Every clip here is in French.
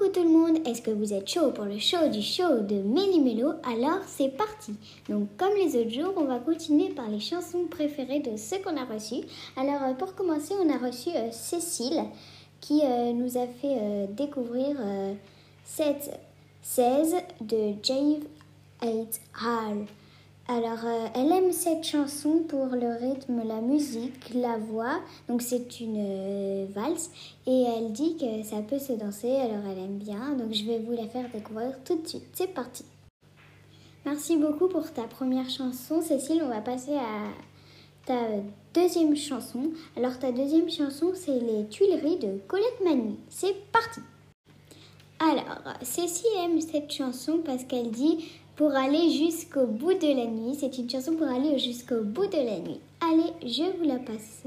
Coucou tout le monde, est-ce que vous êtes chaud pour le show du show de Méli-Mélo Alors c'est parti Donc comme les autres jours, on va continuer par les chansons préférées de ceux qu'on a reçus. Alors euh, pour commencer, on a reçu euh, Cécile qui euh, nous a fait découvrir 7 16 de Jave 8 Hall. Alors, euh, elle aime cette chanson pour le rythme, la musique, la voix. Donc, c'est une euh, valse. Et elle dit que ça peut se danser, alors elle aime bien. Donc, je vais vous la faire découvrir tout de suite. C'est parti. Merci beaucoup pour ta première chanson. Cécile, on va passer à ta deuxième chanson. Alors, ta deuxième chanson, c'est Les Tuileries de Colette Manu. C'est parti. Alors, Cécile aime cette chanson parce qu'elle dit pour aller jusqu'au bout de la nuit. C'est une chanson pour aller jusqu'au bout de la nuit. Allez, je vous la passe.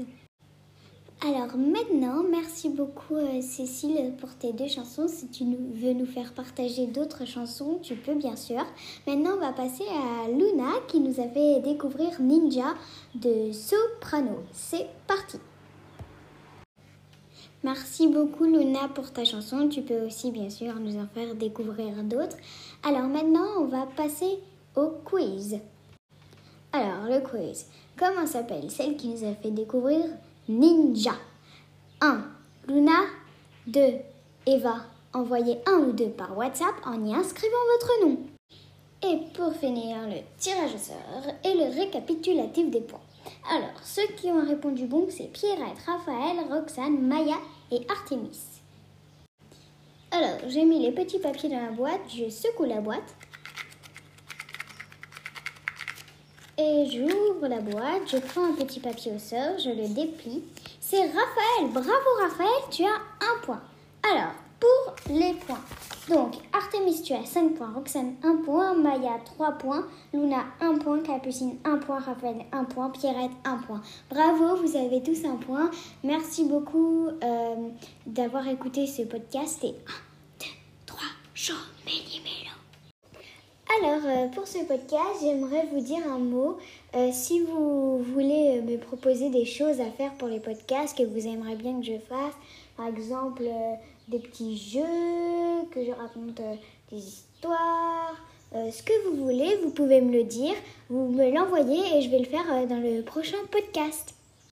Alors maintenant, merci beaucoup euh, Cécile pour tes deux chansons. Si tu veux nous faire partager d'autres chansons, tu peux bien sûr. Maintenant, on va passer à Luna qui nous a fait découvrir Ninja de Soprano. C'est parti. Merci beaucoup Luna pour ta chanson. Tu peux aussi bien sûr nous en faire découvrir d'autres. Alors maintenant, on va passer au quiz. Alors le quiz. Comment s'appelle celle qui nous a fait découvrir Ninja? 1. Luna 2. Eva. Envoyez un ou deux par WhatsApp en y inscrivant votre nom. Et pour finir, le tirage au sort et le récapitulatif des points. Alors, ceux qui ont répondu bon, c'est Pierrette, Raphaël, Roxane, Maya et Artemis. Alors, j'ai mis les petits papiers dans la boîte, je secoue la boîte. Et j'ouvre la boîte, je prends un petit papier au sort, je le déplie. C'est Raphaël, bravo Raphaël, tu as un point. Alors, Donc, Artemis, tu as 5 points, Roxane 1 point, Maya 3 points, Luna 1 point, Capucine 1 point, Raphaël 1 point, Pierrette 1 point. Bravo, vous avez tous un point. Merci beaucoup euh, d'avoir écouté ce podcast et 1, 2, 3, chaud, alors, euh, pour ce podcast, j'aimerais vous dire un mot. Euh, si vous voulez me proposer des choses à faire pour les podcasts que vous aimeriez bien que je fasse, par exemple des petits jeux, que je raconte des histoires, ce que vous voulez, vous pouvez me le dire, vous me l'envoyez et je vais le faire dans le prochain podcast.